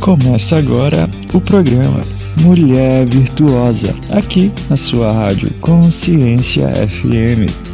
Começa agora o programa Mulher Virtuosa, aqui na sua rádio Consciência FM.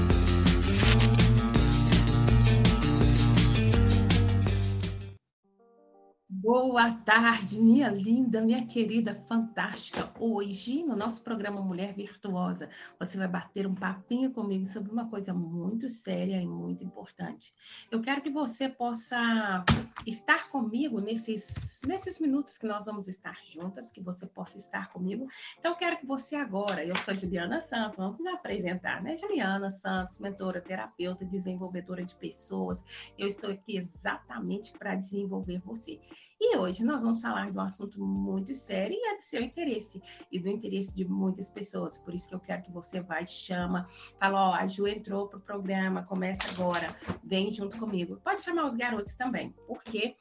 Tarde, minha linda, minha querida, fantástica. Hoje, no nosso programa Mulher Virtuosa, você vai bater um papinho comigo sobre uma coisa muito séria e muito importante. Eu quero que você possa estar comigo nesses, nesses minutos que nós vamos estar juntas, que você possa estar comigo. Então, eu quero que você agora, eu sou Juliana Santos, vamos nos apresentar, né? Juliana Santos, mentora, terapeuta, desenvolvedora de pessoas. Eu estou aqui exatamente para desenvolver você. E hoje nós vamos falar de um assunto muito sério e é do seu interesse e do interesse de muitas pessoas. Por isso que eu quero que você vá chama, fala, ó, a Ju entrou para o programa, começa agora, vem junto comigo. Pode chamar os garotos também, porque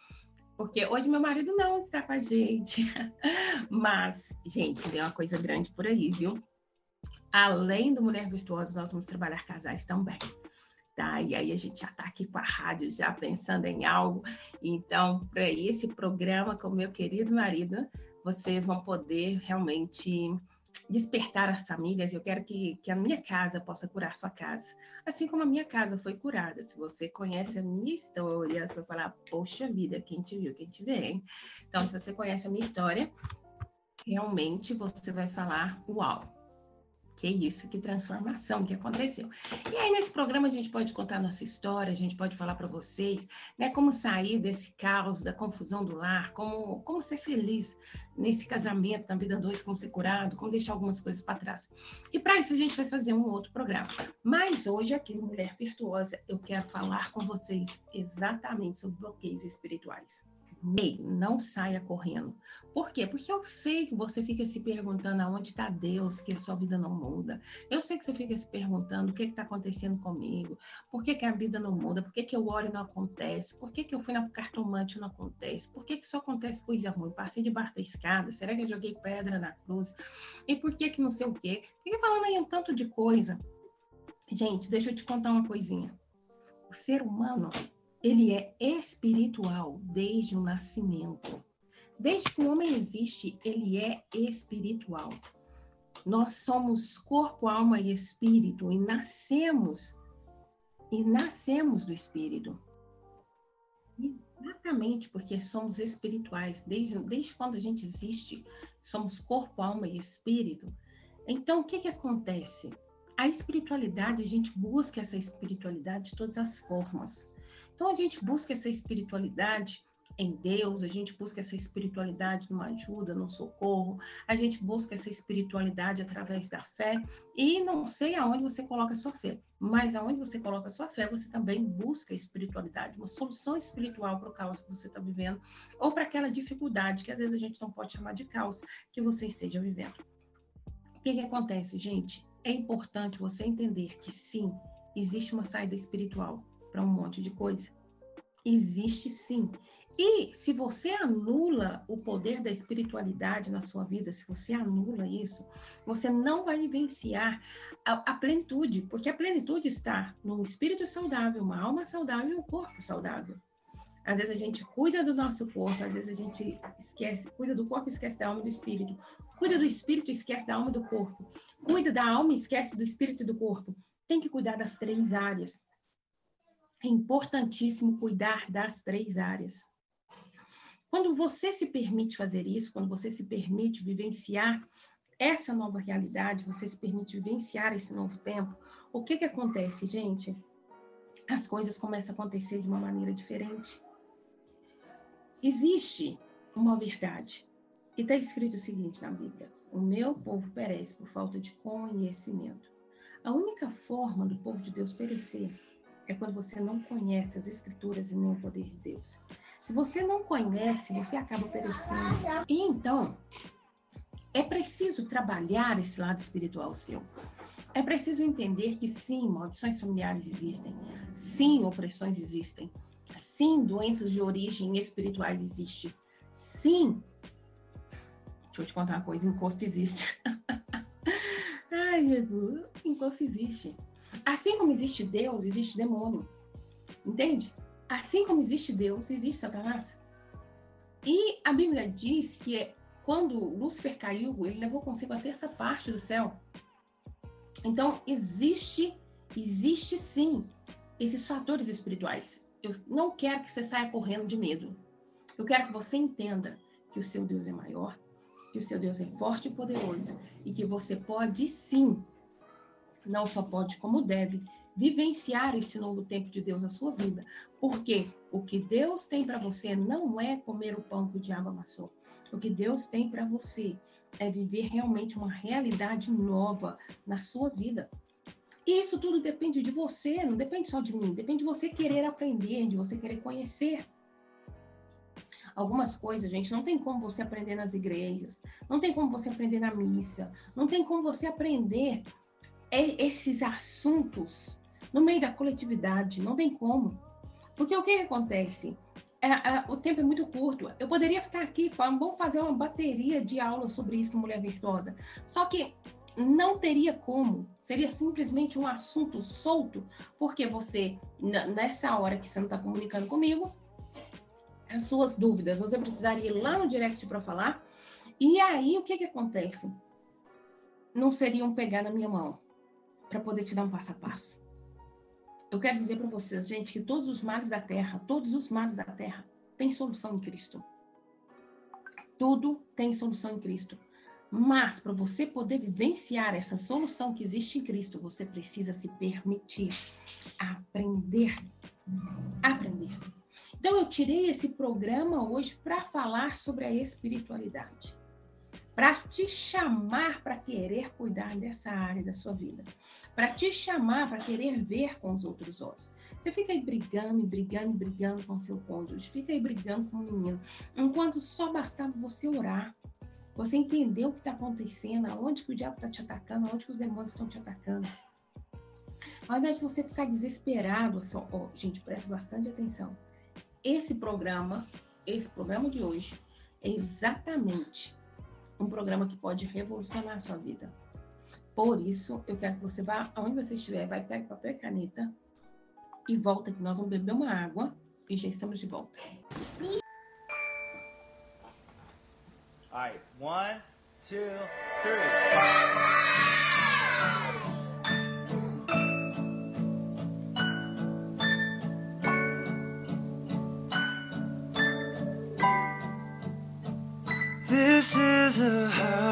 porque hoje meu marido não está com a gente. Mas, gente, vem uma coisa grande por aí, viu? Além do Mulher Virtuosa, nós vamos trabalhar casais também tá? E aí a gente já está aqui com a rádio, já pensando em algo. Então, para esse programa com meu querido marido, vocês vão poder realmente despertar as amigas. Eu quero que, que a minha casa possa curar sua casa, assim como a minha casa foi curada. Se você conhece a minha história, você vai falar, poxa vida, quem te viu, quem te vê, hein? Então, se você conhece a minha história, realmente você vai falar, uau, que isso, que transformação que aconteceu. E aí, nesse programa, a gente pode contar nossa história, a gente pode falar para vocês, né, como sair desse caos, da confusão do lar, como, como ser feliz nesse casamento, na vida dois, como ser curado, como deixar algumas coisas para trás. E para isso, a gente vai fazer um outro programa. Mas hoje, aqui no Mulher Virtuosa, eu quero falar com vocês exatamente sobre bloqueios espirituais. Não saia correndo. Por quê? Porque eu sei que você fica se perguntando aonde está Deus, que a sua vida não muda. Eu sei que você fica se perguntando o que está acontecendo comigo, por que, que, a vida não muda, por que, que eu oro e não acontece, por que, que eu fui na cartomante e não acontece, por que, que só acontece coisa ruim, passei debaixo da escada, será que eu joguei pedra na cruz? E por que que não sei o quê? Fica falando aí um tanto de coisa. Gente, deixa eu te contar uma coisinha. O ser humano ele é espiritual desde o nascimento. Desde que o homem existe, ele é espiritual. Nós somos corpo, alma e espírito e nascemos e nascemos do espírito. Exatamente porque somos espirituais, desde, desde quando a gente existe, somos corpo, alma e espírito. Então, o que, que acontece? A espiritualidade, a gente busca essa espiritualidade de todas as formas. Então a gente busca essa espiritualidade em Deus, a gente busca essa espiritualidade numa ajuda, no socorro, a gente busca essa espiritualidade através da fé, e não sei aonde você coloca a sua fé, mas aonde você coloca a sua fé, você também busca espiritualidade, uma solução espiritual para o caos que você está vivendo, ou para aquela dificuldade que às vezes a gente não pode chamar de caos que você esteja vivendo. O que, que acontece, gente? É importante você entender que sim, existe uma saída espiritual para um monte de coisa. Existe sim. E se você anula o poder da espiritualidade na sua vida, se você anula isso, você não vai vivenciar a, a plenitude, porque a plenitude está num espírito saudável, uma alma saudável e um corpo saudável. Às vezes a gente cuida do nosso corpo, às vezes a gente esquece, cuida do corpo esquece da alma e do espírito. Cuida do espírito esquece da alma e do corpo. Cuida da alma esquece do espírito e do corpo. Tem que cuidar das três áreas é importantíssimo cuidar das três áreas. Quando você se permite fazer isso, quando você se permite vivenciar essa nova realidade, você se permite vivenciar esse novo tempo, o que que acontece, gente? As coisas começam a acontecer de uma maneira diferente. Existe uma verdade. E está escrito o seguinte na Bíblia: O meu povo perece por falta de conhecimento. A única forma do povo de Deus perecer é quando você não conhece as escrituras e nem o poder de Deus. Se você não conhece, você acaba perecendo. E então, é preciso trabalhar esse lado espiritual seu. É preciso entender que sim, maldições familiares existem. Sim, opressões existem. Sim, doenças de origem espirituais existem. Sim. Deixa eu te contar uma coisa, encosto existe. Ai, Jesus, encosto existe. Assim como existe Deus, existe demônio. Entende? Assim como existe Deus, existe Satanás. E a Bíblia diz que quando Lúcifer caiu, ele levou consigo a terça parte do céu. Então, existe, existe sim esses fatores espirituais. Eu não quero que você saia correndo de medo. Eu quero que você entenda que o seu Deus é maior, que o seu Deus é forte e poderoso e que você pode sim, não só pode como deve, vivenciar esse novo tempo de Deus na sua vida. Porque o que Deus tem para você não é comer o pão que o diabo amassou. O que Deus tem para você é viver realmente uma realidade nova na sua vida. E isso tudo depende de você, não depende só de mim, depende de você querer aprender, de você querer conhecer. Algumas coisas, gente, não tem como você aprender nas igrejas, não tem como você aprender na missa, não tem como você aprender esses assuntos no meio da coletividade, não tem como. Porque o que, acontece? É, é, o tempo é muito curto. Eu poderia ficar aqui vamos fazer uma bateria de aulas sobre isso Mulher Virtuosa. Só que não teria como. Seria simplesmente um assunto solto, porque você, nessa hora que você não está comunicando comigo, as suas dúvidas, você precisaria ir lá no direct para falar. E aí, o que, que acontece? Não seriam pegar na minha mão para poder te dar um passo a passo. Eu quero dizer para vocês, gente, que todos os males da terra, todos os males da terra, têm solução em Cristo. Tudo tem solução em Cristo. Mas para você poder vivenciar essa solução que existe em Cristo, você precisa se permitir aprender. Aprender. Então eu tirei esse programa hoje para falar sobre a espiritualidade para te chamar para querer cuidar dessa área da sua vida, para te chamar para querer ver com os outros olhos. Você fica aí brigando, brigando, brigando com seu cônjuge, fica aí brigando com o menino, enquanto só bastava você orar, você entender o que está acontecendo, aonde que o diabo está te atacando, aonde que os demônios estão te atacando. Ao invés de você ficar desesperado, oh, gente, preste bastante atenção. Esse programa, esse programa de hoje, é exatamente um programa que pode revolucionar a sua vida. Por isso, eu quero que você vá, aonde você estiver, vai pegar papel e caneta e volta que nós vamos beber uma água e já estamos de volta. All right, one, two, three. Is a house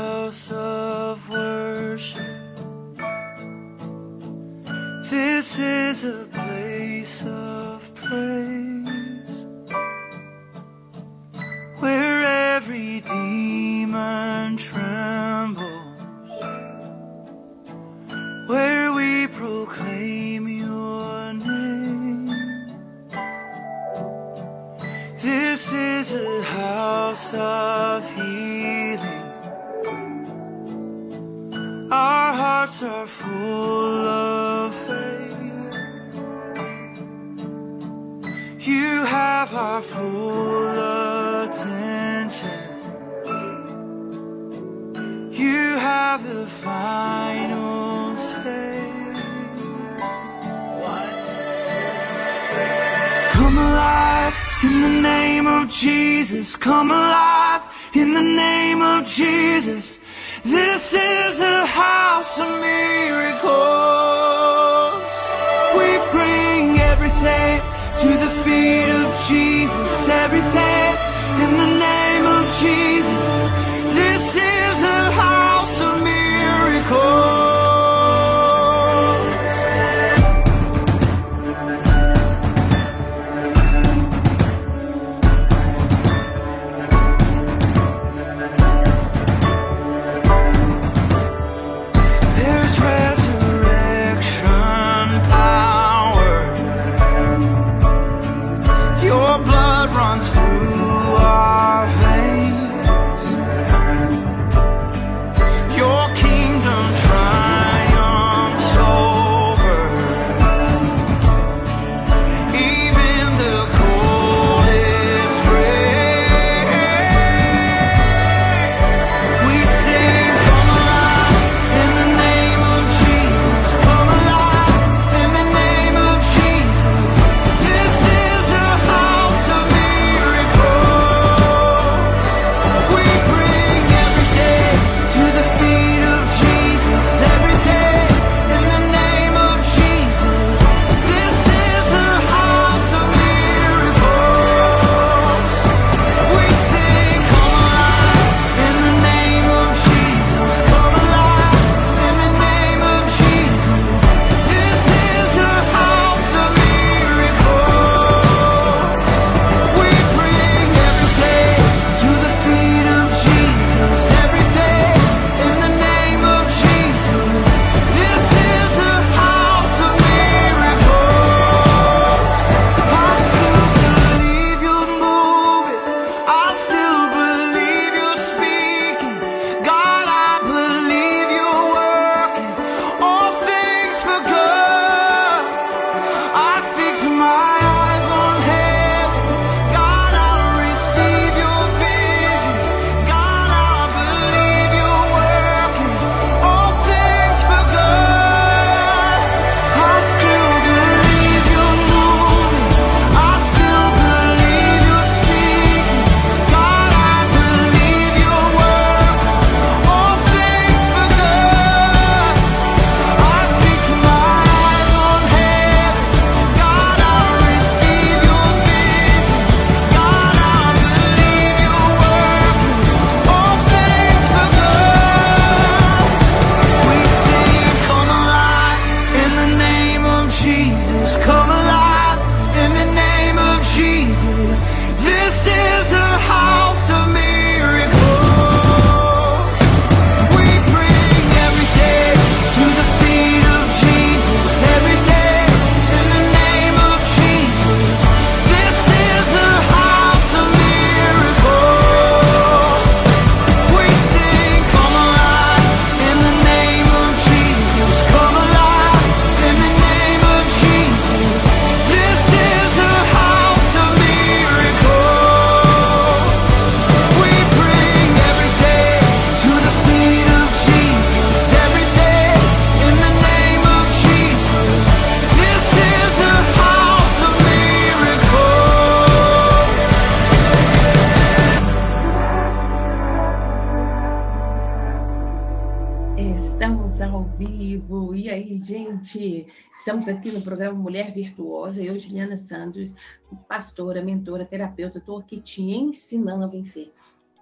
Pastora, mentora, terapeuta, estou aqui te ensinando a vencer.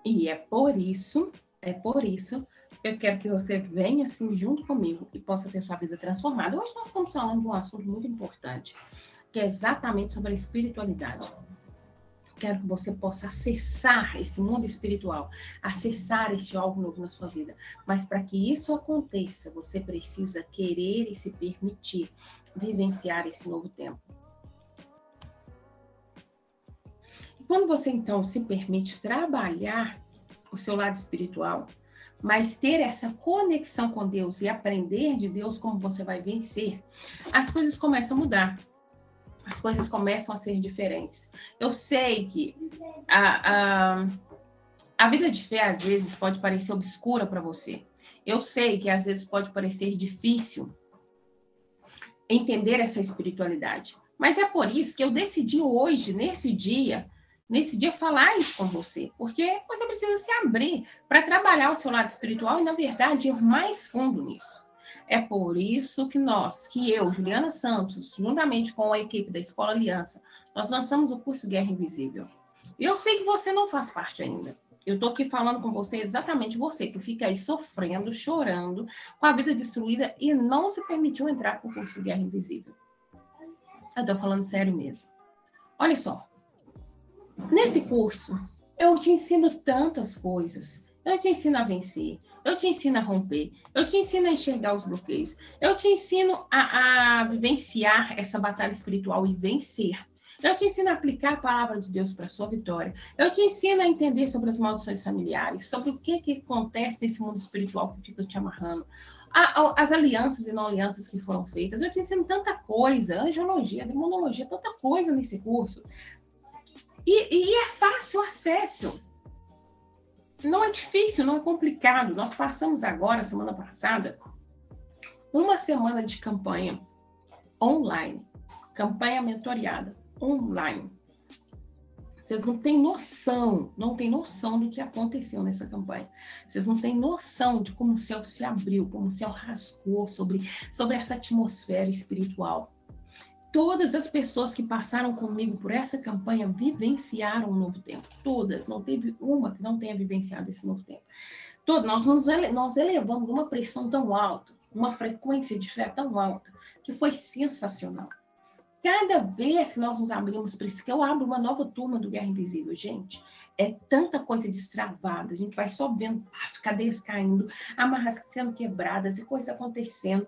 E é por isso, é por isso eu quero que você venha assim junto comigo e possa ter sua vida transformada. Hoje nós estamos falando de um assunto muito importante, que é exatamente sobre a espiritualidade. Quero que você possa acessar esse mundo espiritual, acessar este algo novo na sua vida. Mas para que isso aconteça, você precisa querer e se permitir vivenciar esse novo tempo. Quando você então se permite trabalhar o seu lado espiritual, mas ter essa conexão com Deus e aprender de Deus como você vai vencer, as coisas começam a mudar. As coisas começam a ser diferentes. Eu sei que a, a, a vida de fé, às vezes, pode parecer obscura para você. Eu sei que, às vezes, pode parecer difícil entender essa espiritualidade. Mas é por isso que eu decidi hoje, nesse dia, nesse dia falar isso com você, porque você precisa se abrir para trabalhar o seu lado espiritual e, na verdade, ir mais fundo nisso. É por isso que nós, que eu, Juliana Santos, juntamente com a equipe da Escola Aliança, nós lançamos o curso Guerra Invisível. Eu sei que você não faz parte ainda. Eu estou aqui falando com você, exatamente você, que fica aí sofrendo, chorando, com a vida destruída e não se permitiu entrar para o curso Guerra Invisível. Eu estou falando sério mesmo. Olha só, Nesse curso, eu te ensino tantas coisas. Eu te ensino a vencer, eu te ensino a romper, eu te ensino a enxergar os bloqueios, eu te ensino a, a vivenciar essa batalha espiritual e vencer. Eu te ensino a aplicar a palavra de Deus para a sua vitória. Eu te ensino a entender sobre as maldições familiares, sobre o que, que acontece nesse mundo espiritual que fica te amarrando. as alianças e não alianças que foram feitas. Eu te ensino tanta coisa, angiologia, demonologia, tanta coisa nesse curso. E, e é fácil o acesso. Não é difícil, não é complicado. Nós passamos agora, semana passada, uma semana de campanha online, campanha mentoriada online. Vocês não têm noção, não têm noção do que aconteceu nessa campanha. Vocês não têm noção de como o céu se abriu, como o céu rasgou sobre, sobre essa atmosfera espiritual. Todas as pessoas que passaram comigo por essa campanha vivenciaram um novo tempo. Todas. Não teve uma que não tenha vivenciado esse novo tempo. Todas. Nós, nos ele, nós elevamos uma pressão tão alta, uma frequência de fé tão alta, que foi sensacional. Cada vez que nós nos abrimos para isso, que eu abro uma nova turma do Guerra Invisível, gente, é tanta coisa destravada, a gente vai só vendo paf, cadeias caindo, amarras sendo quebradas e coisas acontecendo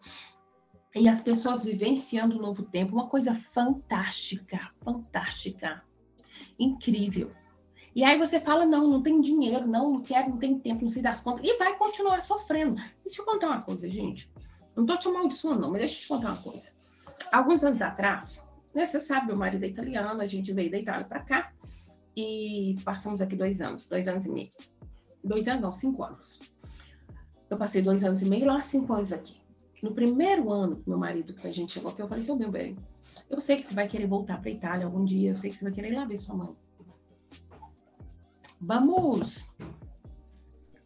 e as pessoas vivenciando um novo tempo, uma coisa fantástica, fantástica, incrível. E aí você fala, não, não tem dinheiro, não, não quero, não tem tempo, não sei das contas, e vai continuar sofrendo. Deixa eu contar uma coisa, gente. Não tô te amaldiçoando, não, mas deixa eu te contar uma coisa. Alguns anos atrás, né, você sabe, meu marido é italiano, a gente veio da Itália para cá, e passamos aqui dois anos, dois anos e meio. Dois anos, não, cinco anos. Eu passei dois anos e meio lá, cinco anos aqui. No primeiro ano, meu marido, que a gente chegou aqui, eu falei, seu meu bem, eu sei que você vai querer voltar para Itália algum dia, eu sei que você vai querer ir lá ver sua mãe. Vamos,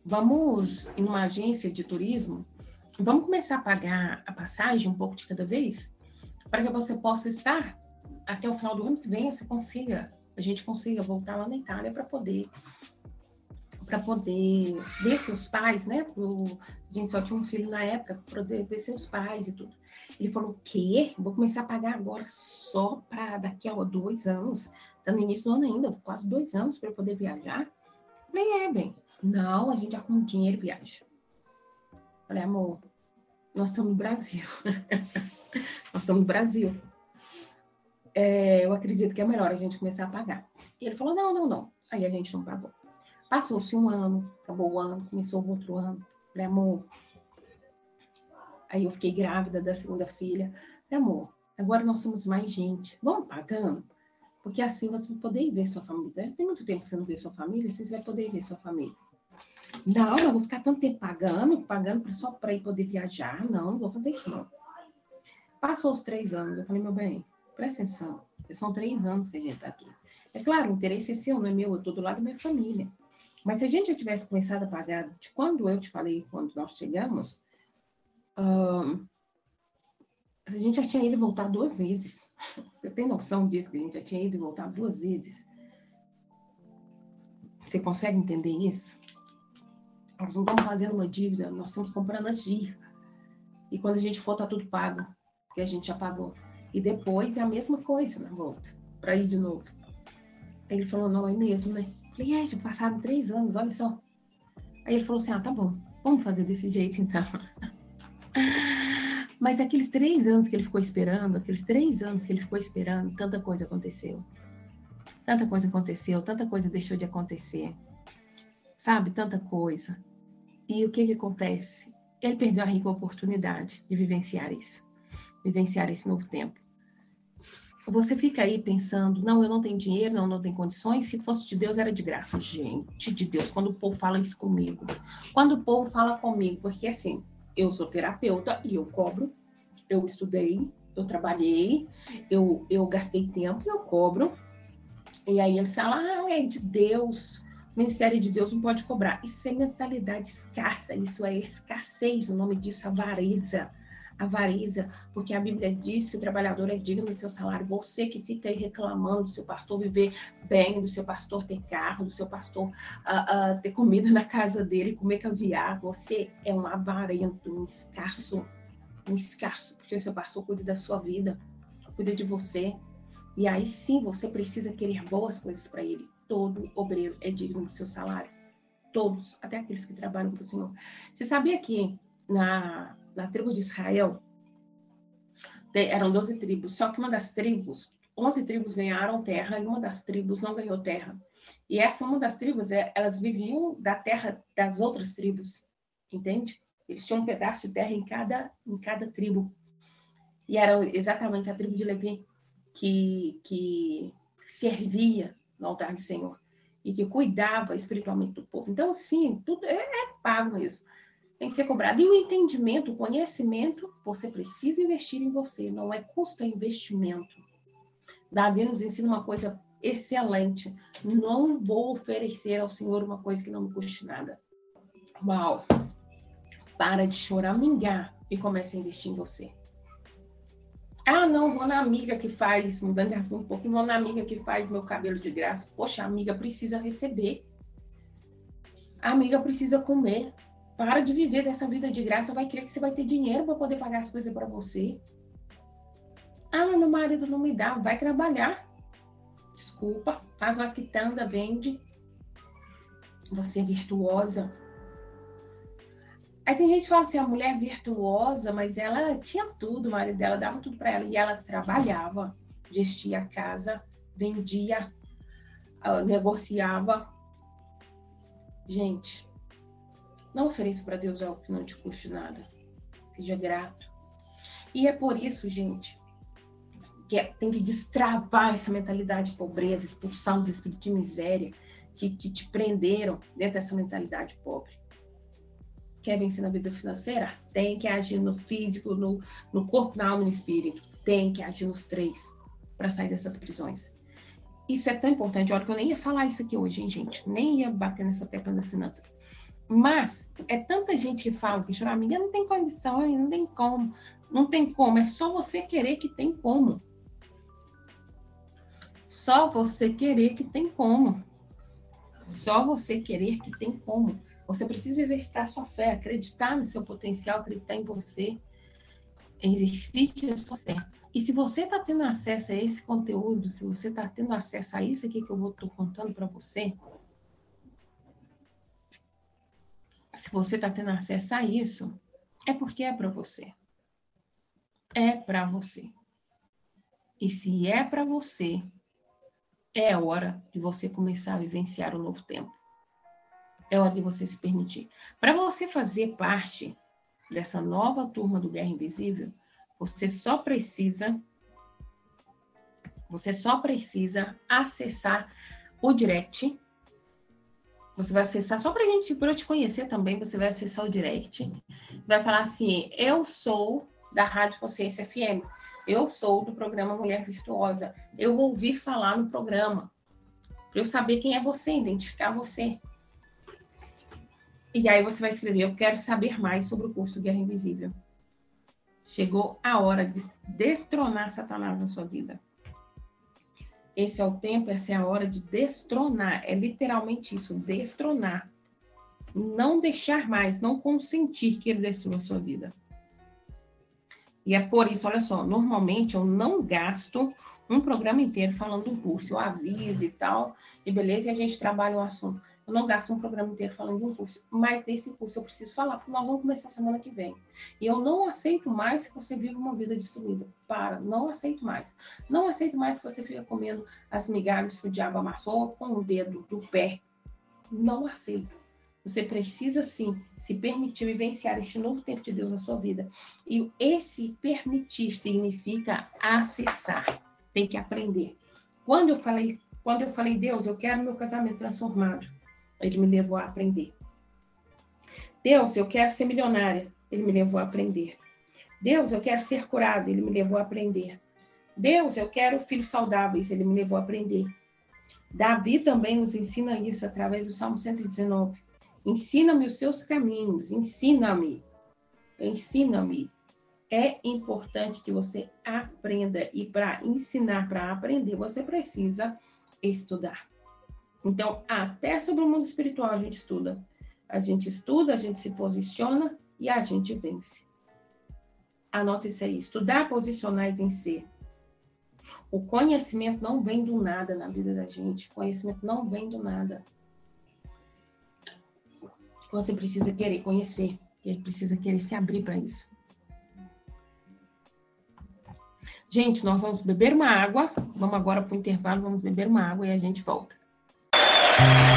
vamos em uma agência de turismo, vamos começar a pagar a passagem um pouco de cada vez, para que você possa estar até o final do ano que vem, você consiga, a gente consiga voltar lá na Itália para poder para poder ver seus pais, né? Pro, a gente só tinha um filho na época, para poder ver seus pais e tudo. Ele falou: o quê? Vou começar a pagar agora só para daqui a dois anos. Está no início do ano ainda, quase dois anos para poder viajar. Falei: é, bem. Não, a gente arruma dinheiro viaja. Falei: amor, nós estamos no Brasil. nós estamos no Brasil. É, eu acredito que é melhor a gente começar a pagar. E ele falou: não, não, não. Aí a gente não pagou. Passou-se um ano, acabou o ano, começou o outro ano. Falei, amor. Aí eu fiquei grávida da segunda filha. Falei, amor, agora nós somos mais gente. Vamos pagando? Porque assim você vai poder ver sua família. Tem muito tempo que você não vê sua família, assim você vai poder ver sua família. Não, eu vou ficar tanto tempo pagando, pagando só para ir poder viajar. Não, não vou fazer isso não. Passou os três anos, eu falei, meu bem, presta atenção. São três anos que a gente está aqui. É claro, o interesse é seu, não é meu, eu estou do lado da minha família. Mas se a gente já tivesse começado a pagar de quando eu te falei, quando nós chegamos, a gente já tinha ido voltar duas vezes. Você tem noção disso, que a gente já tinha ido voltar duas vezes? Você consegue entender isso? Nós não estamos fazendo uma dívida, nós estamos comprando a dívida. E quando a gente for, tá tudo pago, porque a gente já pagou. E depois é a mesma coisa na volta, para ir de novo. Ele falou, não, é mesmo, né? Falei, é, passaram três anos, olha só. Aí ele falou assim, ah, tá bom, vamos fazer desse jeito então. Mas aqueles três anos que ele ficou esperando, aqueles três anos que ele ficou esperando, tanta coisa aconteceu. Tanta coisa aconteceu, tanta coisa deixou de acontecer. Sabe? Tanta coisa. E o que que acontece? Ele perdeu a rica oportunidade de vivenciar isso. Vivenciar esse novo tempo. Você fica aí pensando, não, eu não tenho dinheiro, não, não tenho condições. Se fosse de Deus, era de graça. Gente de Deus, quando o povo fala isso comigo. Quando o povo fala comigo, porque assim, eu sou terapeuta e eu cobro, eu estudei, eu trabalhei, eu, eu gastei tempo e eu cobro. E aí eles falam, ah, é de Deus, o Ministério de Deus não pode cobrar. Isso é mentalidade escassa, isso é escassez, o nome disso é avareza avareza, porque a Bíblia diz que o trabalhador é digno do seu salário. Você que fica aí reclamando do seu pastor viver bem, do seu pastor ter carro, do seu pastor uh, uh, ter comida na casa dele, comer caviar, você é um avarento, um escasso, um escasso, porque o seu pastor cuida da sua vida, cuida de você. E aí sim você precisa querer boas coisas para ele. Todo obreiro é digno do seu salário. Todos, até aqueles que trabalham para o Senhor. Você sabia que na na tribo de Israel, eram 12 tribos, só que uma das tribos, 11 tribos ganharam terra e uma das tribos não ganhou terra. E essa uma das tribos, é, elas viviam da terra das outras tribos, entende? Eles tinham um pedaço de terra em cada, em cada tribo. E era exatamente a tribo de Levi que, que servia no altar do Senhor e que cuidava espiritualmente do povo. Então, sim, tudo é, é pago mesmo tem que ser cobrado. E o entendimento, o conhecimento, você precisa investir em você, não é custo, é investimento. Davi nos ensina uma coisa excelente. Não vou oferecer ao Senhor uma coisa que não me custe nada. Uau! Para de choramingar e comece a investir em você. Ah, não, vou na amiga que faz, mudando de assunto um pouquinho, vou na amiga que faz meu cabelo de graça. Poxa, a amiga precisa receber. A amiga precisa comer. Para de viver dessa vida de graça, vai crer que você vai ter dinheiro para poder pagar as coisas para você. Ah, meu marido não me dá, vai trabalhar. Desculpa, faz uma quitanda, vende. Você é virtuosa. Aí tem gente que fala assim, a mulher virtuosa, mas ela tinha tudo, o marido dela dava tudo para ela. E ela trabalhava, gestia a casa, vendia, ah, negociava. Gente, não ofereça para Deus algo que não te custe nada. Seja grato. E é por isso, gente, que é, tem que destravar essa mentalidade de pobreza, expulsar os espíritos de miséria que, que te prenderam dentro dessa mentalidade pobre. Quer vencer na vida financeira? Tem que agir no físico, no, no corpo, na alma e no espírito. Tem que agir nos três para sair dessas prisões. Isso é tão importante. Olha que eu nem ia falar isso aqui hoje, hein, gente? Nem ia bater nessa tecla das finanças. Mas é tanta gente que fala que chorar, amiga, não tem condição, não tem como. Não tem como, é só você querer que tem como. Só você querer que tem como. Só você querer que tem como. Você precisa exercitar sua fé, acreditar no seu potencial, acreditar em você. Exercite a sua fé. E se você está tendo acesso a esse conteúdo, se você está tendo acesso a isso aqui que eu estou contando para você, se você está tendo acesso a isso, é porque é para você. É para você. E se é para você, é hora de você começar a vivenciar o um novo tempo. É hora de você se permitir. Para você fazer parte dessa nova turma do Guerra Invisível, você só precisa você só precisa acessar o direct você vai acessar, só para gente, para eu te conhecer também, você vai acessar o direct. Vai falar assim: eu sou da Rádio Consciência FM. Eu sou do programa Mulher Virtuosa. Eu ouvi falar no programa. Para eu saber quem é você, identificar você. E aí você vai escrever: Eu quero saber mais sobre o curso Guerra Invisível. Chegou a hora de destronar Satanás na sua vida. Esse é o tempo, essa é a hora de destronar. É literalmente isso, destronar. Não deixar mais, não consentir que ele destrua a sua vida. E é por isso, olha só, normalmente eu não gasto um programa inteiro falando do curso, eu aviso e tal, e beleza, e a gente trabalha o assunto. Eu não gasto um programa inteiro falando de um curso, mas desse curso eu preciso falar, porque nós vamos começar semana que vem. E eu não aceito mais que você viva uma vida destruída. Para, não aceito mais. Não aceito mais que você fique comendo as migalhas que o diabo amassou com o dedo do pé. Não aceito. Você precisa sim se permitir vivenciar este novo tempo de Deus na sua vida. E esse permitir significa acessar. Tem que aprender. Quando eu falei, quando eu falei, Deus, eu quero meu casamento transformado. Ele me levou a aprender. Deus, eu quero ser milionária. Ele me levou a aprender. Deus, eu quero ser curada. Ele me levou a aprender. Deus, eu quero filhos saudáveis. Ele me levou a aprender. Davi também nos ensina isso através do Salmo 119. Ensina-me os seus caminhos, ensina-me, ensina-me. É importante que você aprenda e para ensinar, para aprender, você precisa estudar. Então, até sobre o mundo espiritual a gente estuda. A gente estuda, a gente se posiciona e a gente vence. Anote isso aí: estudar, posicionar e vencer. O conhecimento não vem do nada na vida da gente. O conhecimento não vem do nada. Você precisa querer conhecer. E precisa querer se abrir para isso. Gente, nós vamos beber uma água. Vamos agora para o intervalo, vamos beber uma água e a gente volta. Jesus,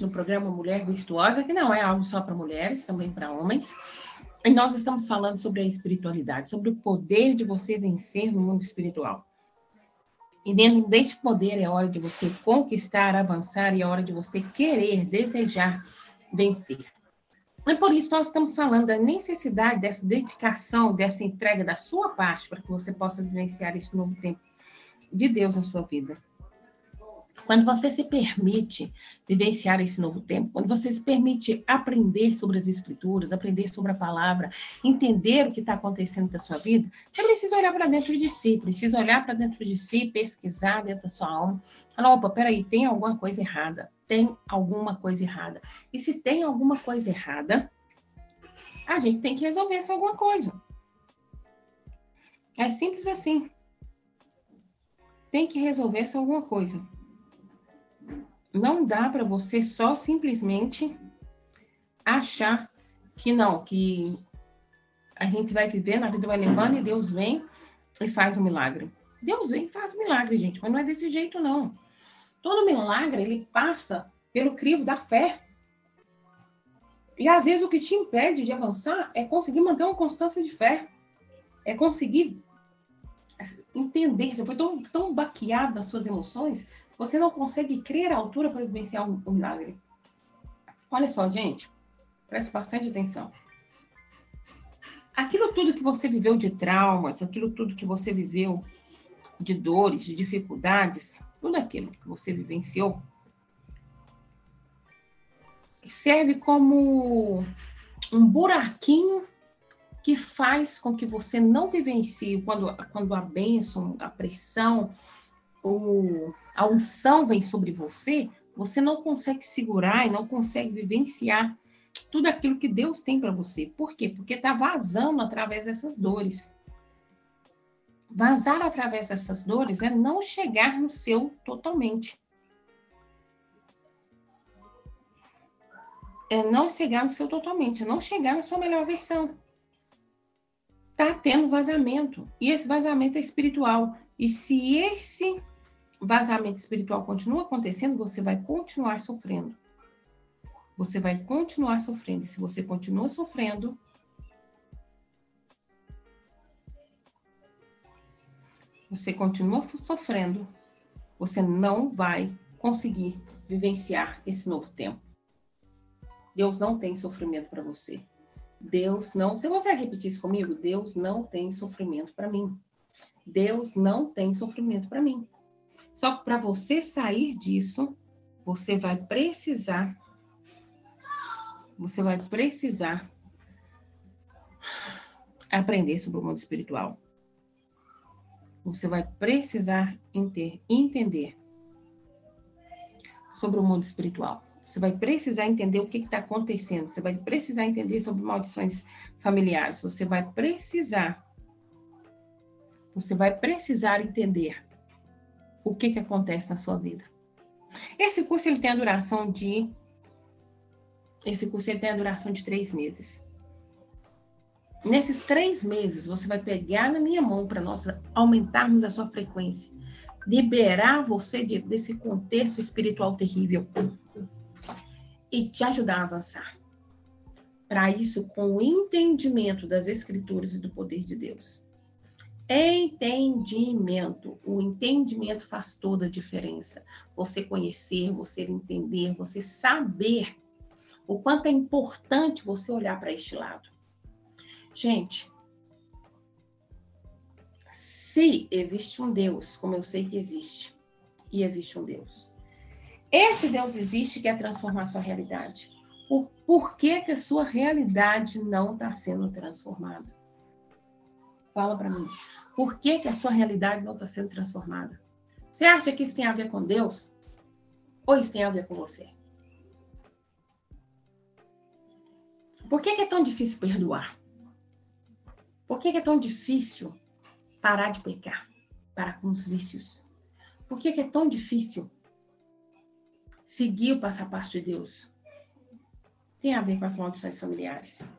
no programa Mulher Virtuosa, que não é algo só para mulheres, também para homens. E nós estamos falando sobre a espiritualidade, sobre o poder de você vencer no mundo espiritual. E dentro deste poder é hora de você conquistar, avançar e é hora de você querer, desejar vencer. É por isso nós estamos falando da necessidade dessa dedicação, dessa entrega da sua parte para que você possa vivenciar esse novo tempo de Deus na sua vida. Quando você se permite vivenciar esse novo tempo, quando você se permite aprender sobre as escrituras, aprender sobre a palavra, entender o que está acontecendo na sua vida, você precisa olhar para dentro de si, precisa olhar para dentro de si, pesquisar dentro da sua alma, falar, opa, peraí, tem alguma coisa errada, tem alguma coisa errada. E se tem alguma coisa errada, a gente tem que resolver essa alguma coisa. É simples assim. Tem que resolver essa alguma coisa não dá para você só simplesmente achar que não, que a gente vai vivendo, a vida vai levando e Deus vem e faz um milagre. Deus vem e faz um milagre, gente, mas não é desse jeito, não. Todo milagre, ele passa pelo crivo da fé. E às vezes o que te impede de avançar é conseguir manter uma constância de fé. É conseguir entender. Você foi tão, tão baqueado nas suas emoções você não consegue crer à altura para vivenciar um, um milagre. Olha só, gente, preste bastante atenção. Aquilo tudo que você viveu de traumas, aquilo tudo que você viveu de dores, de dificuldades, tudo aquilo que você vivenciou, serve como um buraquinho que faz com que você não vivencie quando, quando a bênção, a pressão, o, a unção vem sobre você, você não consegue segurar e não consegue vivenciar tudo aquilo que Deus tem para você. Por quê? Porque está vazando através dessas dores. Vazar através dessas dores é não chegar no seu totalmente. É não chegar no seu totalmente, é não chegar na sua melhor versão. Tá tendo vazamento. E esse vazamento é espiritual. E se esse vazamento espiritual continua acontecendo, você vai continuar sofrendo. Você vai continuar sofrendo. E se você continua sofrendo, você continua sofrendo, você não vai conseguir vivenciar esse novo tempo. Deus não tem sofrimento para você. Deus não. Você consegue repetir isso comigo? Deus não tem sofrimento para mim. Deus não tem sofrimento para mim. Só para você sair disso, você vai precisar, você vai precisar aprender sobre o mundo espiritual. Você vai precisar entender sobre o mundo espiritual. Você vai precisar entender o que está acontecendo. Você vai precisar entender sobre maldições familiares. Você vai precisar. Você vai precisar entender o que, que acontece na sua vida. Esse curso ele tem a duração de esse curso ele tem a duração de três meses. Nesses três meses, você vai pegar na minha mão para nós aumentarmos a sua frequência, liberar você de, desse contexto espiritual terrível e te ajudar a avançar. Para isso, com o entendimento das Escrituras e do poder de Deus. Entendimento. O entendimento faz toda a diferença. Você conhecer, você entender, você saber o quanto é importante você olhar para este lado. Gente, se existe um Deus, como eu sei que existe, e existe um Deus, esse Deus existe quer transformar sua realidade. Por, por que, que a sua realidade não está sendo transformada? Fala para mim. Por que, que a sua realidade não está sendo transformada? Você acha que isso tem a ver com Deus? Ou isso tem a ver com você? Por que, que é tão difícil perdoar? Por que, que é tão difícil parar de pecar? Parar com os vícios? Por que, que é tão difícil seguir o passo a passo de Deus? Tem a ver com as maldições familiares.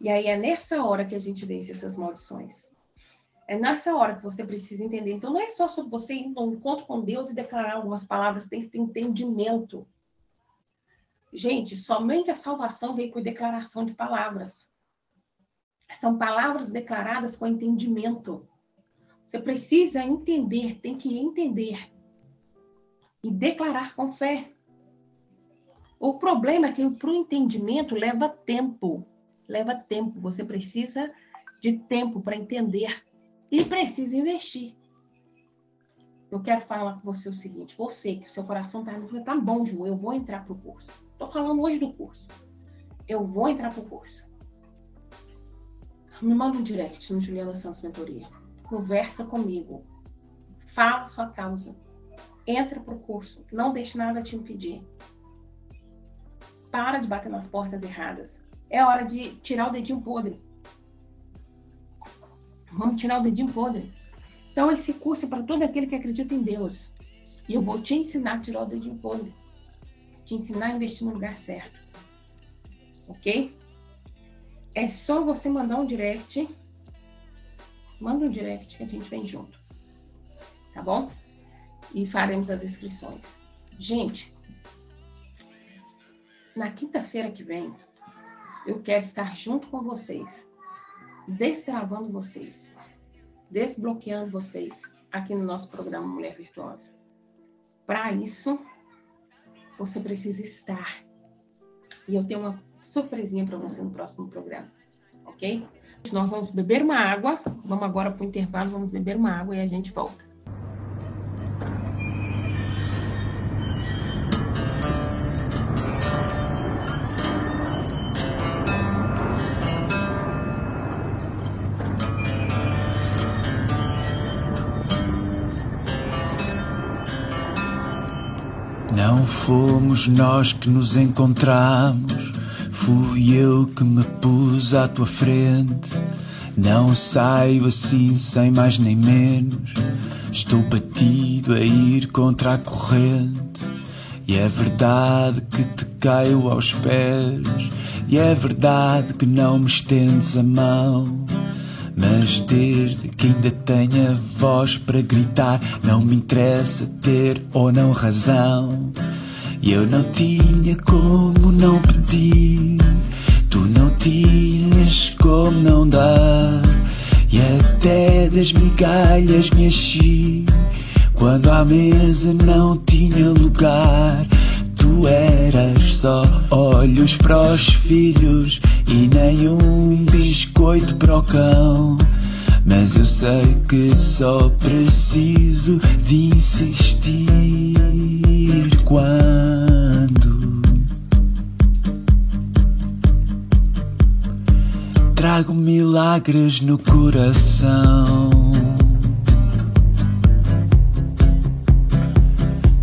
E aí é nessa hora que a gente vence essas maldições. É nessa hora que você precisa entender. Então, não é só sobre você ir no encontro com Deus e declarar algumas palavras, tem que ter entendimento. Gente, somente a salvação vem com declaração de palavras. São palavras declaradas com entendimento. Você precisa entender, tem que entender e declarar com fé. O problema é que para o entendimento leva tempo. Leva tempo. Você precisa de tempo para entender e precisa investir. Eu quero falar com você o seguinte: você que o seu coração está tá bom, Ju, eu vou entrar para o curso. Estou falando hoje do curso. Eu vou entrar para o curso. Me manda um direct no Juliana Santos Mentoria. Conversa comigo. Fala sua causa. Entra para o curso. Não deixe nada te impedir. Para de bater nas portas erradas. É hora de tirar o dedinho podre. Vamos tirar o dedinho podre. Então, esse curso é para todo aquele que acredita em Deus. E eu vou te ensinar a tirar o dedinho podre. Te ensinar a investir no lugar certo. Ok? É só você mandar um direct. Manda um direct que a gente vem junto. Tá bom? E faremos as inscrições. Gente, na quinta-feira que vem, eu quero estar junto com vocês, destravando vocês, desbloqueando vocês aqui no nosso programa Mulher Virtuosa. Para isso, você precisa estar. E eu tenho uma surpresinha para você no próximo programa, ok? Nós vamos beber uma água, vamos agora para o intervalo, vamos beber uma água e a gente volta. Não fomos nós que nos encontramos Fui eu que me pus à tua frente. Não saio assim sem mais nem menos. Estou batido a ir contra a corrente. E é verdade que te caio aos pés. E é verdade que não me estendes a mão. Mas desde que ainda tenha voz para gritar, não me interessa ter ou não razão. E eu não tinha como não pedir, tu não tinhas como não dar. E até das migalhas me enchi, quando à mesa não tinha lugar. Tu eras só olhos para os filhos e nem um biscoito para o cão. Mas eu sei que só preciso de insistir quando trago milagres no coração.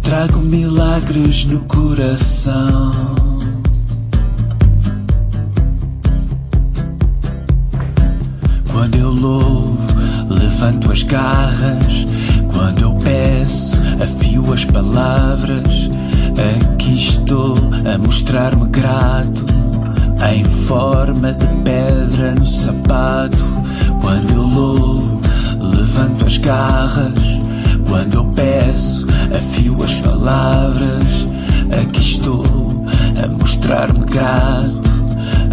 Trago milagres no coração. Quando eu louvo, levanto as garras. Quando eu peço, afio as palavras. Aqui estou a mostrar-me grato. Em forma de pedra no sapato. Quando eu louvo, levanto as garras. Quando eu peço, afio as palavras. Aqui estou a mostrar-me grato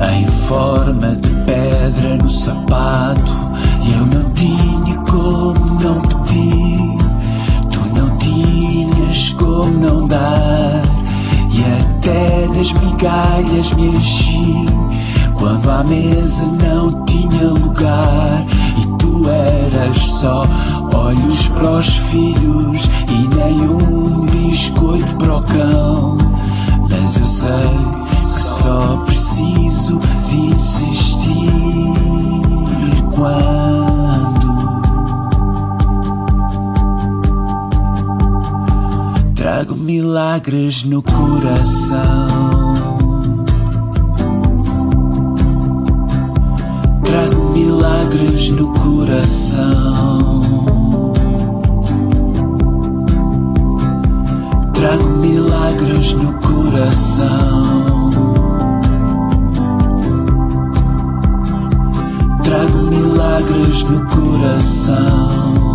em forma de pedra no sapato. E eu não tinha como não pedir, tu não tinhas como não dar. E até das migalhas me enchi, quando à mesa não tinha lugar. E tu eras só olhos para os filhos e nem um biscoito para o cão. Mas eu sei só preciso de quando trago milagres no coração. Trago milagres no coração. Trago milagres no coração. Trago milagres no coração.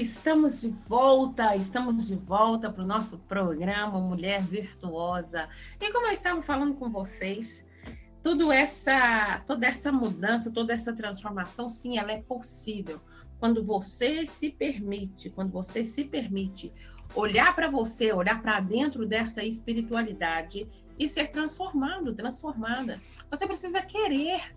Estamos de volta, estamos de volta para o nosso programa Mulher Virtuosa. E como eu estava falando com vocês, tudo essa, toda essa mudança, toda essa transformação, sim, ela é possível quando você se permite, quando você se permite olhar para você, olhar para dentro dessa espiritualidade e ser transformado, transformada. Você precisa querer.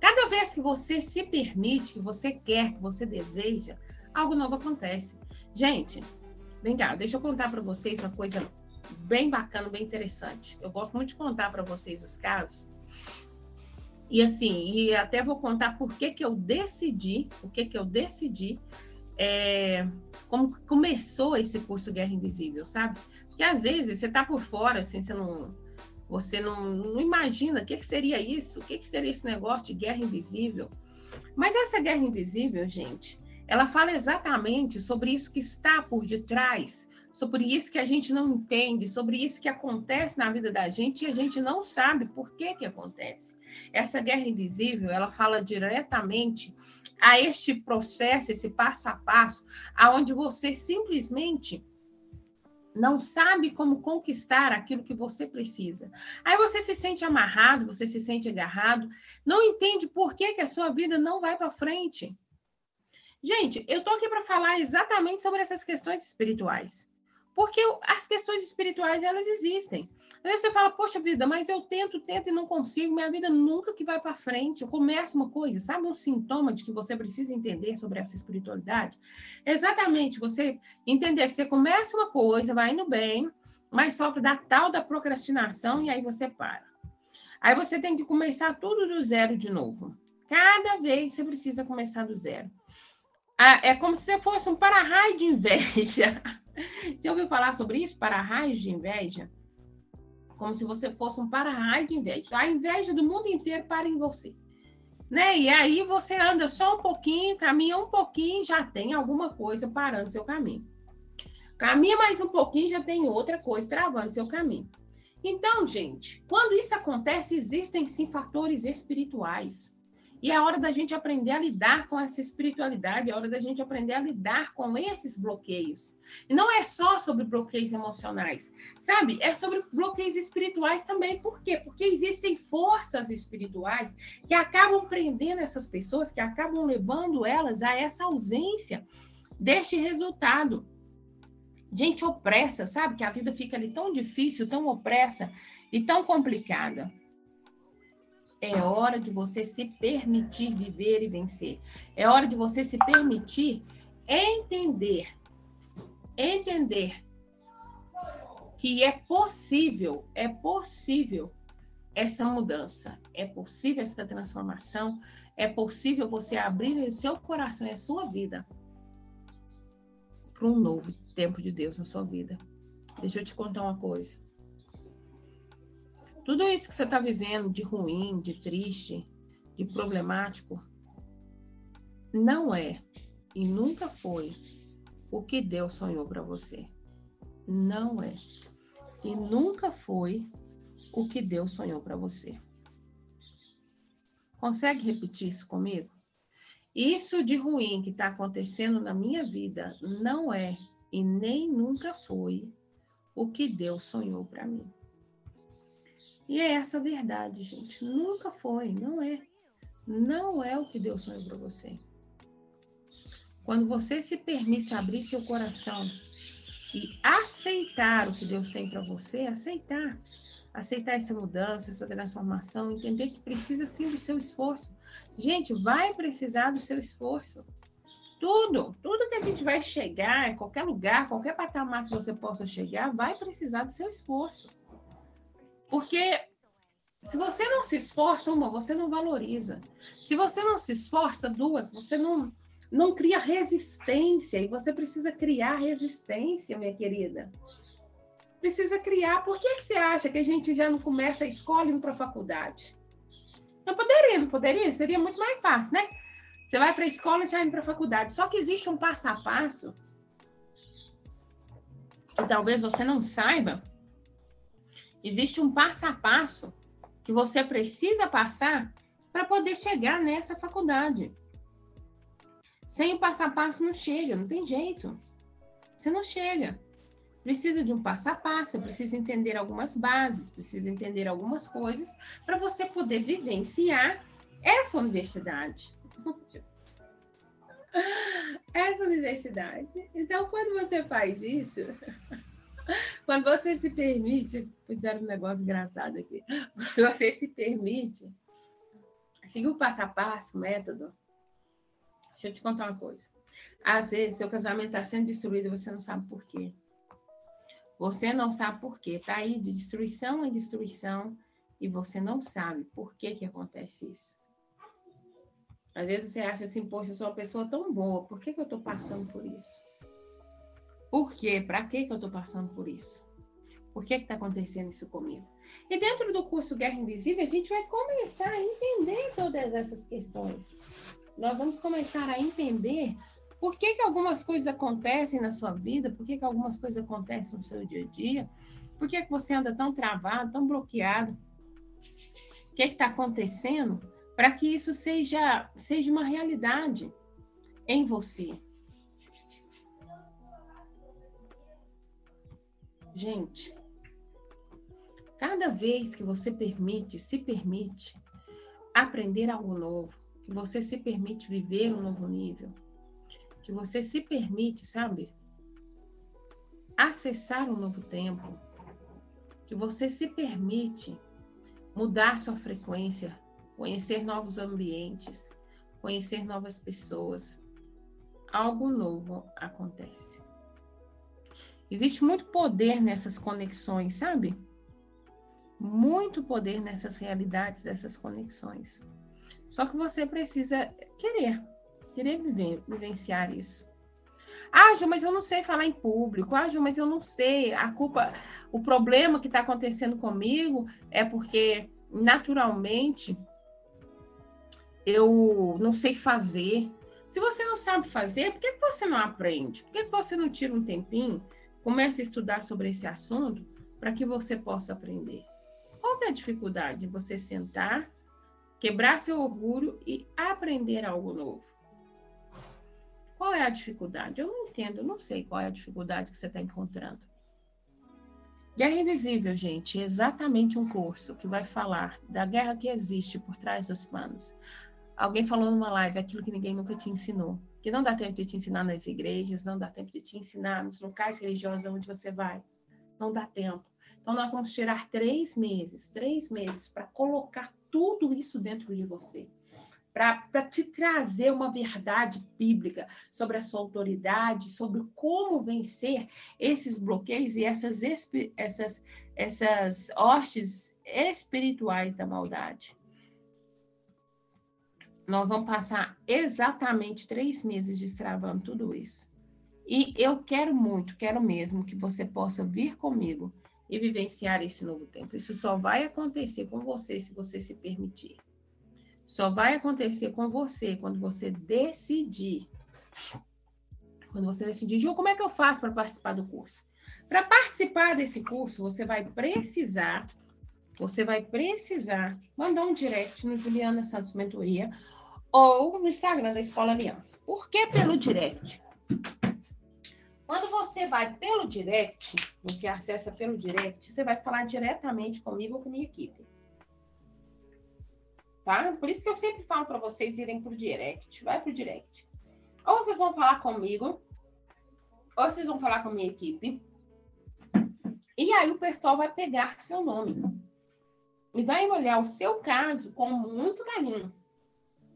Cada vez que você se permite, que você quer, que você deseja, algo novo acontece. Gente, vem cá, deixa eu contar para vocês uma coisa bem bacana, bem interessante. Eu gosto muito de contar para vocês os casos. E assim, e até vou contar por que, que eu decidi, por que, que eu decidi, é, como começou esse curso Guerra Invisível, sabe? Porque às vezes você tá por fora, assim, você não, você não, não imagina o que, que seria isso, o que, que seria esse negócio de guerra invisível. Mas essa guerra invisível, gente, ela fala exatamente sobre isso que está por detrás, sobre isso que a gente não entende, sobre isso que acontece na vida da gente e a gente não sabe por que que acontece. Essa guerra invisível, ela fala diretamente a este processo, esse passo a passo, aonde você simplesmente não sabe como conquistar aquilo que você precisa. Aí você se sente amarrado, você se sente agarrado, não entende por que, que a sua vida não vai para frente. Gente, eu tô aqui para falar exatamente sobre essas questões espirituais. Porque as questões espirituais, elas existem. Às vezes você fala, poxa vida, mas eu tento, tento e não consigo, minha vida nunca que vai para frente. Eu começo uma coisa, sabe um sintoma de que você precisa entender sobre essa espiritualidade? Exatamente, você entender que você começa uma coisa, vai indo bem, mas sofre da tal da procrastinação e aí você para. Aí você tem que começar tudo do zero de novo. Cada vez você precisa começar do zero. Ah, é como se fosse um para-raio de inveja. Já ouviu falar sobre isso? Para-raio de inveja? Como se você fosse um para-raio de inveja. A inveja do mundo inteiro para em você. Né? E aí você anda só um pouquinho, caminha um pouquinho, já tem alguma coisa parando seu caminho. Caminha mais um pouquinho, já tem outra coisa travando seu caminho. Então, gente, quando isso acontece, existem sim fatores espirituais. E é hora da gente aprender a lidar com essa espiritualidade, é hora da gente aprender a lidar com esses bloqueios. E não é só sobre bloqueios emocionais, sabe? É sobre bloqueios espirituais também. Por quê? Porque existem forças espirituais que acabam prendendo essas pessoas, que acabam levando elas a essa ausência deste resultado. Gente opressa, sabe? Que a vida fica ali tão difícil, tão opressa e tão complicada. É hora de você se permitir viver e vencer. É hora de você se permitir entender, entender que é possível, é possível essa mudança, é possível essa transformação, é possível você abrir o seu coração e a sua vida para um novo tempo de Deus na sua vida. Deixa eu te contar uma coisa. Tudo isso que você está vivendo de ruim, de triste, de problemático, não é e nunca foi o que Deus sonhou para você. Não é. E nunca foi o que Deus sonhou para você. Consegue repetir isso comigo? Isso de ruim que está acontecendo na minha vida não é e nem nunca foi o que Deus sonhou para mim. E é essa a verdade, gente. Nunca foi, não é. Não é o que Deus sonhou para você. Quando você se permite abrir seu coração e aceitar o que Deus tem para você, aceitar. aceitar essa mudança, essa transformação, entender que precisa sim do seu esforço. Gente, vai precisar do seu esforço. Tudo, tudo que a gente vai chegar, em qualquer lugar, qualquer patamar que você possa chegar, vai precisar do seu esforço. Porque se você não se esforça, uma, você não valoriza. Se você não se esforça, duas, você não, não cria resistência. E você precisa criar resistência, minha querida. Precisa criar. Por que, que você acha que a gente já não começa a escola indo para a faculdade? Não poderia, não poderia? Seria muito mais fácil, né? Você vai para a escola e já indo para a faculdade. Só que existe um passo a passo que talvez você não saiba. Existe um passo a passo que você precisa passar para poder chegar nessa faculdade. Sem o passo a passo não chega, não tem jeito. Você não chega. Precisa de um passo a passo, precisa entender algumas bases, precisa entender algumas coisas para você poder vivenciar essa universidade. Essa universidade. Então, quando você faz isso, quando você se permite, fizeram um negócio engraçado aqui. Quando você se permite seguir o passo a passo, o método, deixa eu te contar uma coisa. Às vezes, seu casamento está sendo destruído e você não sabe por quê. Você não sabe por quê. Está aí de destruição em destruição e você não sabe por que, que acontece isso. Às vezes você acha assim, poxa, eu sou uma pessoa tão boa, por que, que eu estou passando por isso? Por quê? Para que, eu estou passando por isso? Por que está acontecendo isso comigo? E dentro do curso Guerra Invisível, a gente vai começar a entender todas essas questões. Nós vamos começar a entender por que, que algumas coisas acontecem na sua vida, por que, que algumas coisas acontecem no seu dia a dia, por que, que você anda tão travado, tão bloqueado, o que está acontecendo, para que isso seja, seja uma realidade em você. Gente, cada vez que você permite, se permite aprender algo novo, que você se permite viver um novo nível, que você se permite, sabe, acessar um novo tempo, que você se permite mudar sua frequência, conhecer novos ambientes, conhecer novas pessoas, algo novo acontece. Existe muito poder nessas conexões, sabe? Muito poder nessas realidades, dessas conexões. Só que você precisa querer, querer viver, vivenciar isso. Ah, Ju, mas eu não sei falar em público. Ah, Ju, mas eu não sei. A culpa, o problema que está acontecendo comigo é porque, naturalmente, eu não sei fazer. Se você não sabe fazer, por que, você não aprende? Por que você não tira um tempinho Comece a estudar sobre esse assunto para que você possa aprender. Qual é a dificuldade de você sentar, quebrar seu orgulho e aprender algo novo? Qual é a dificuldade? Eu não entendo, eu não sei qual é a dificuldade que você está encontrando. Guerra Invisível, gente, é exatamente um curso que vai falar da guerra que existe por trás dos panos. Alguém falou numa live aquilo que ninguém nunca te ensinou que não dá tempo de te ensinar nas igrejas, não dá tempo de te ensinar nos locais religiosos onde você vai. Não dá tempo. Então, nós vamos tirar três meses, três meses, para colocar tudo isso dentro de você. Para te trazer uma verdade bíblica sobre a sua autoridade, sobre como vencer esses bloqueios e essas, essas, essas hostes espirituais da maldade. Nós vamos passar exatamente três meses destravando tudo isso. E eu quero muito, quero mesmo que você possa vir comigo e vivenciar esse novo tempo. Isso só vai acontecer com você se você se permitir. Só vai acontecer com você quando você decidir. Quando você decidir, Ju, como é que eu faço para participar do curso? Para participar desse curso, você vai precisar, você vai precisar mandar um direct no Juliana Santos Mentoria ou no Instagram da Escola Aliança. Por que pelo direct? Quando você vai pelo direct, você acessa pelo direct, você vai falar diretamente comigo ou com minha equipe. Tá? Por isso que eu sempre falo para vocês irem pro direct. Vai pro direct. Ou vocês vão falar comigo, ou vocês vão falar com a minha equipe. E aí o pessoal vai pegar seu nome. e vai olhar o seu caso com muito carinho.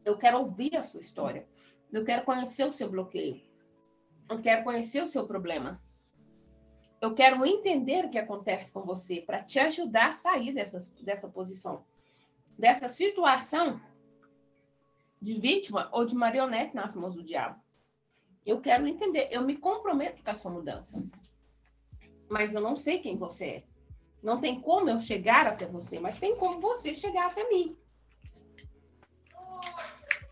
Eu quero ouvir a sua história. Eu quero conhecer o seu bloqueio. Eu quero conhecer o seu problema. Eu quero entender o que acontece com você para te ajudar a sair dessa, dessa posição, dessa situação de vítima ou de marionete nas mãos do diabo. Eu quero entender, eu me comprometo com a sua mudança. Mas eu não sei quem você é. Não tem como eu chegar até você, mas tem como você chegar até mim.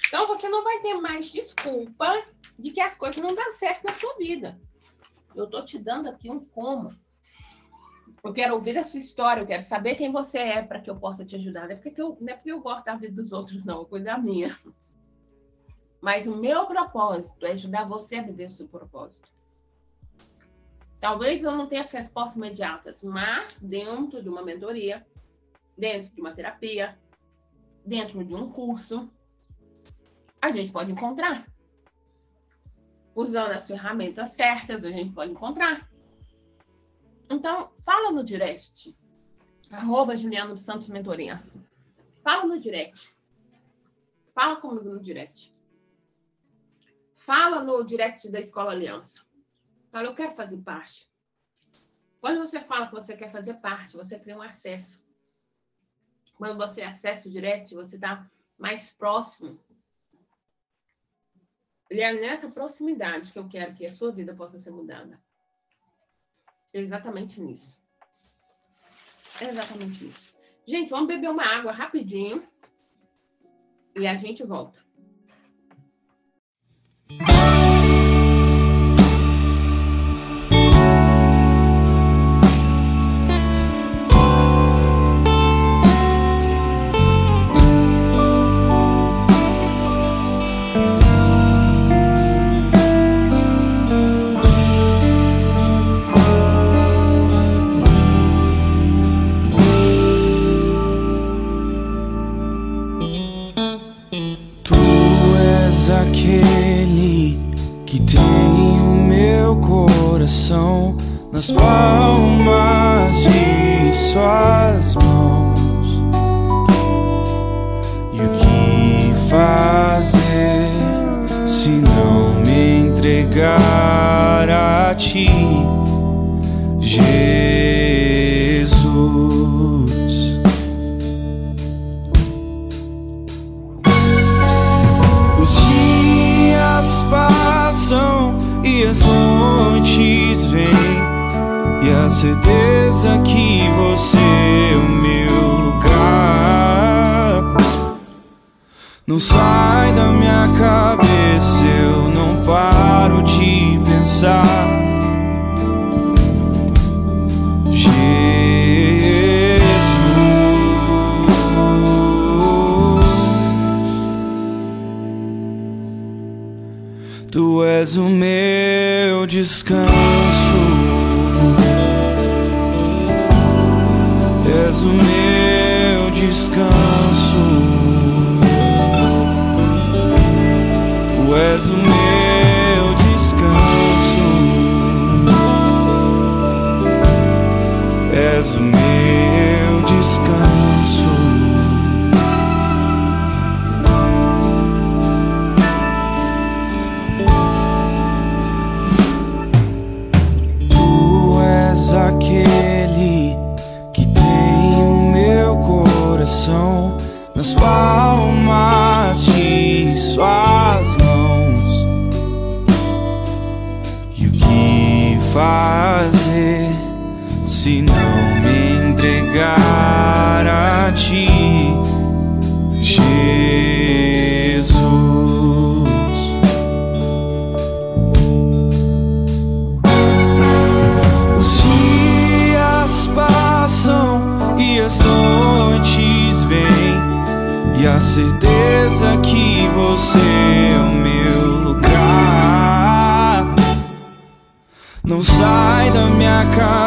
Então você não vai ter mais desculpa de que as coisas não dão certo na sua vida. Eu tô te dando aqui um como. Eu quero ouvir a sua história, eu quero saber quem você é para que eu possa te ajudar. Não é, porque eu, não é porque eu gosto da vida dos outros, não, eu cuido da minha. Mas o meu propósito é ajudar você a viver o seu propósito. Talvez eu não tenha as respostas imediatas, mas dentro de uma mentoria, dentro de uma terapia, dentro de um curso, a gente pode encontrar. Usando as ferramentas certas, a gente pode encontrar. Então, fala no direct. Arroba Juliano dos Santos Mentoria. Fala no direct. Fala comigo no direct. Fala no direct da Escola Aliança. Fala, eu quero fazer parte. Quando você fala que você quer fazer parte, você cria um acesso. Quando você acessa o direct, você está mais próximo. E é nessa proximidade que eu quero que a sua vida possa ser mudada. Exatamente nisso. Exatamente isso. Gente, vamos beber uma água rapidinho e a gente volta. Sai da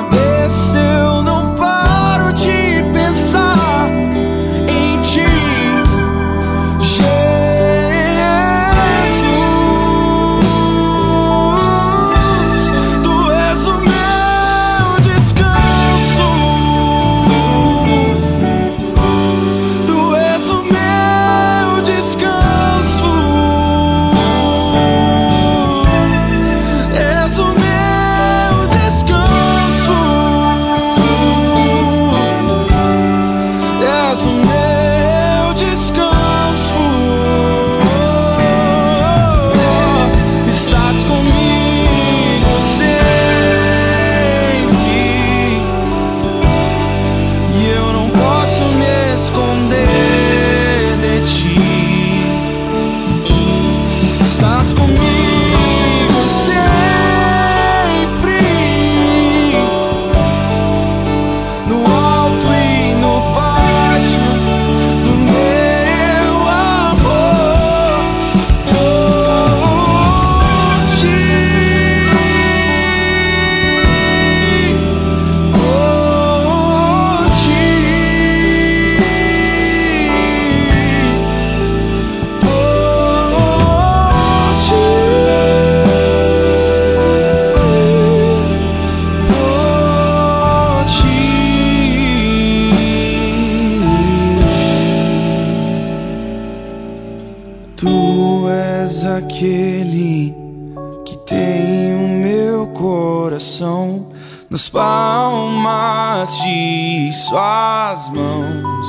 de suas mãos.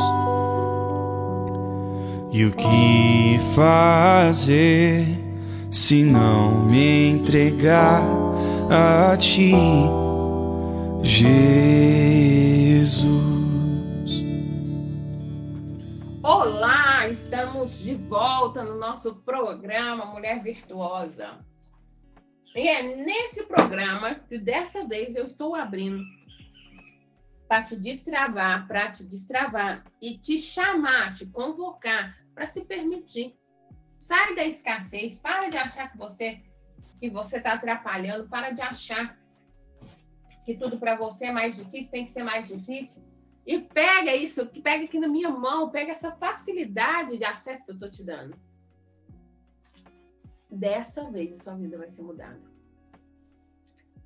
E o que fazer se não me entregar a ti, Jesus? Olá, estamos de volta no nosso programa Mulher Virtuosa. E é nesse programa que dessa vez eu estou abrindo para te destravar, para te destravar e te chamar, te convocar para se permitir. Sai da escassez, para de achar que você que você está atrapalhando, para de achar que tudo para você é mais difícil, tem que ser mais difícil. E pega isso, pega aqui na minha mão, pega essa facilidade de acesso que eu estou te dando. Dessa vez a sua vida vai ser mudada.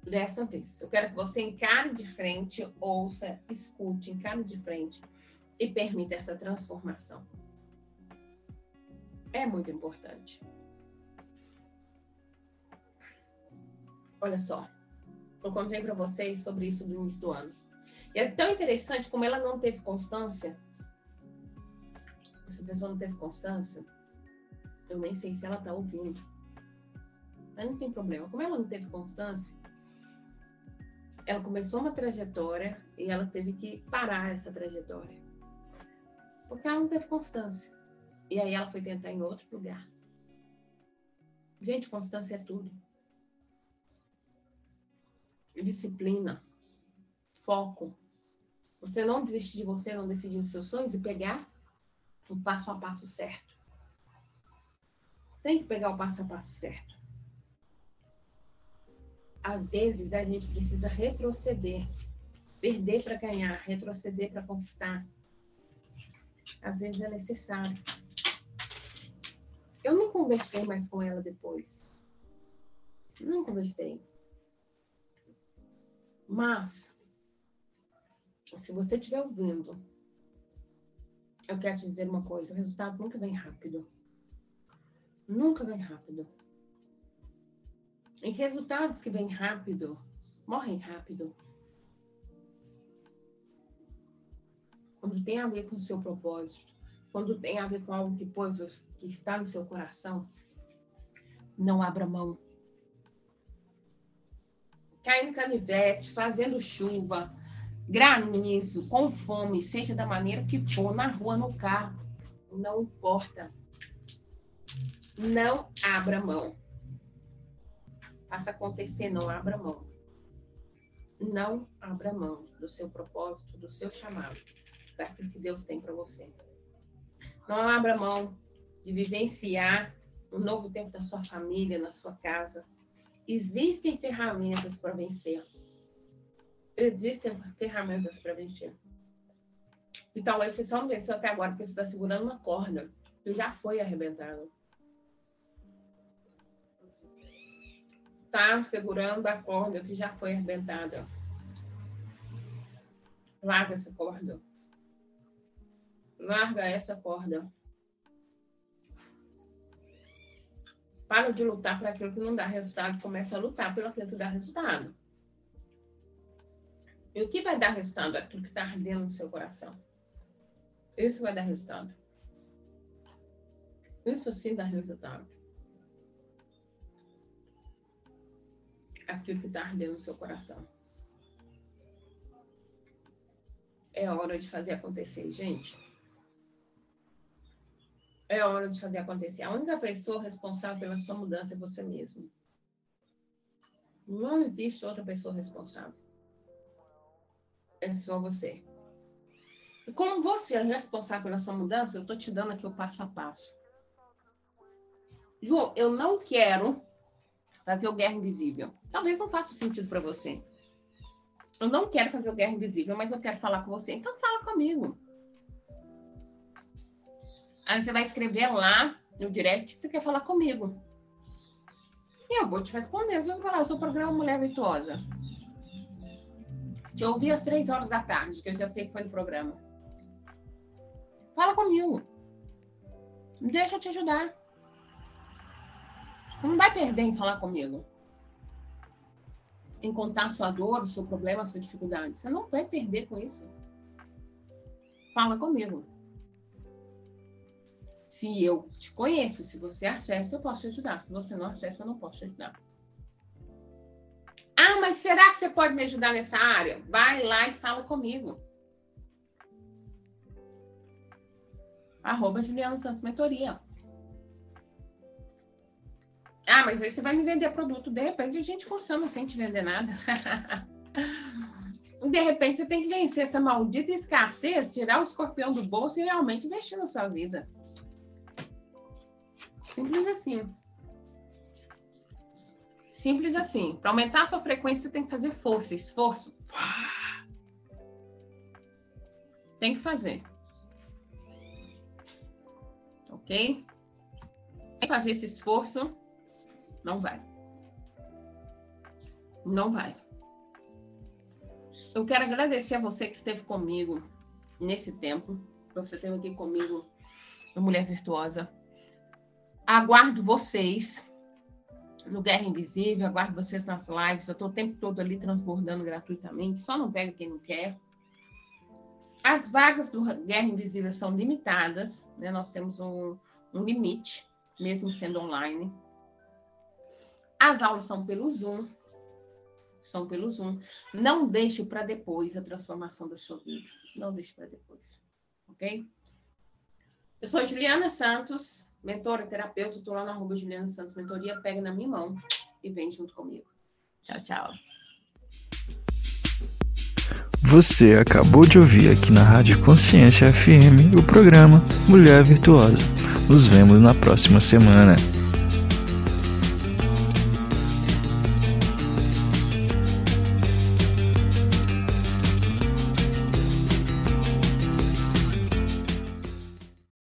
Dessa vez. Eu quero que você encare de frente, ouça, escute, encare de frente e permita essa transformação. É muito importante. Olha só, eu contei para vocês sobre isso no início do ano. E é tão interessante como ela não teve constância. Essa pessoa não teve constância. Eu nem sei se ela está ouvindo. Mas não tem problema. Como ela não teve constância, ela começou uma trajetória e ela teve que parar essa trajetória. Porque ela não teve constância. E aí ela foi tentar em outro lugar. Gente, constância é tudo. Disciplina, foco, você não desistir de você, não decidir dos seus sonhos e pegar o passo a passo certo. Tem que pegar o passo a passo certo. Às vezes a gente precisa retroceder, perder para ganhar, retroceder para conquistar. Às vezes é necessário. Eu não conversei mais com ela depois. Não conversei. Mas se você estiver ouvindo, eu quero te dizer uma coisa: o resultado nunca vem rápido. Nunca vem rápido. E resultados que vêm rápido, morrem rápido. Quando tem a ver com o seu propósito, quando tem a ver com algo que, pôs, que está no seu coração, não abra mão. Caindo canivete, fazendo chuva, granizo, com fome, seja da maneira que for, na rua, no carro, não importa. Não abra mão. Faça acontecer, não abra mão. Não abra mão do seu propósito, do seu chamado, daquilo que Deus tem para você. Não abra mão de vivenciar um novo tempo da sua família, na sua casa. Existem ferramentas para vencer existem ferramentas para vencer. E talvez você só não venceu até agora porque você está segurando uma corda que já foi arrebentada. Está segurando a corda que já foi arrebentada. Larga essa corda. Larga essa corda. Para de lutar para aquilo que não dá resultado, começa a lutar pelo aquilo que dá resultado. E o que vai dar resultado? Aquilo que está ardendo no seu coração. Isso vai dar resultado. Isso sim dá resultado. Aquilo que está ardendo no seu coração. É hora de fazer acontecer, gente. É hora de fazer acontecer. A única pessoa responsável pela sua mudança é você mesmo. Não existe outra pessoa responsável é só você. E como você é responsável pela sua mudança, eu estou te dando aqui o passo a passo. João, eu não quero fazer o Guerra Invisível. Talvez não faça sentido para você. Eu não quero fazer o Guerra Invisível, mas eu quero falar com você. Então fala comigo. Aí você vai escrever lá no direct que você quer falar comigo. E eu vou te responder. Você vai falar, eu sou o programa Mulher Virtuosa. Te ouvi às três horas da tarde, que eu já sei que foi no programa. Fala comigo. Deixa eu te ajudar. Não vai perder em falar comigo. Em contar sua dor, o seu problema, a sua dificuldade. Você não vai perder com isso. Fala comigo. Se eu te conheço, se você acessa, eu posso te ajudar. Se você não acessa, eu não posso te ajudar. Ah, mas será que você pode me ajudar nessa área? Vai lá e fala comigo. Arroba Juliana Santos Mentoria. Ah, mas aí você vai me vender produto. De repente a gente funciona sem te vender nada. de repente você tem que vencer essa maldita escassez, tirar o escorpião do bolso e realmente investir na sua vida. Simples assim. Simples assim. Para aumentar a sua frequência, você tem que fazer força, esforço. Tem que fazer. Ok? Tem que fazer esse esforço não vai. Não vai. Eu quero agradecer a você que esteve comigo nesse tempo. Você esteve aqui comigo Mulher Virtuosa. Aguardo vocês no Guerra Invisível, aguardo vocês nas lives. Eu estou o tempo todo ali transbordando gratuitamente, só não pega quem não quer. As vagas do Guerra Invisível são limitadas, né? nós temos um, um limite, mesmo sendo online. As aulas são pelo Zoom. São pelo Zoom. Não deixe para depois a transformação da sua vida. Não deixe para depois. Ok? Eu sou Juliana Santos, mentora terapeuta. Estou lá na arroba Juliana Santos Mentoria. Pega na minha mão e vem junto comigo. Tchau, tchau. Você acabou de ouvir aqui na Rádio Consciência FM o programa Mulher Virtuosa. Nos vemos na próxima semana.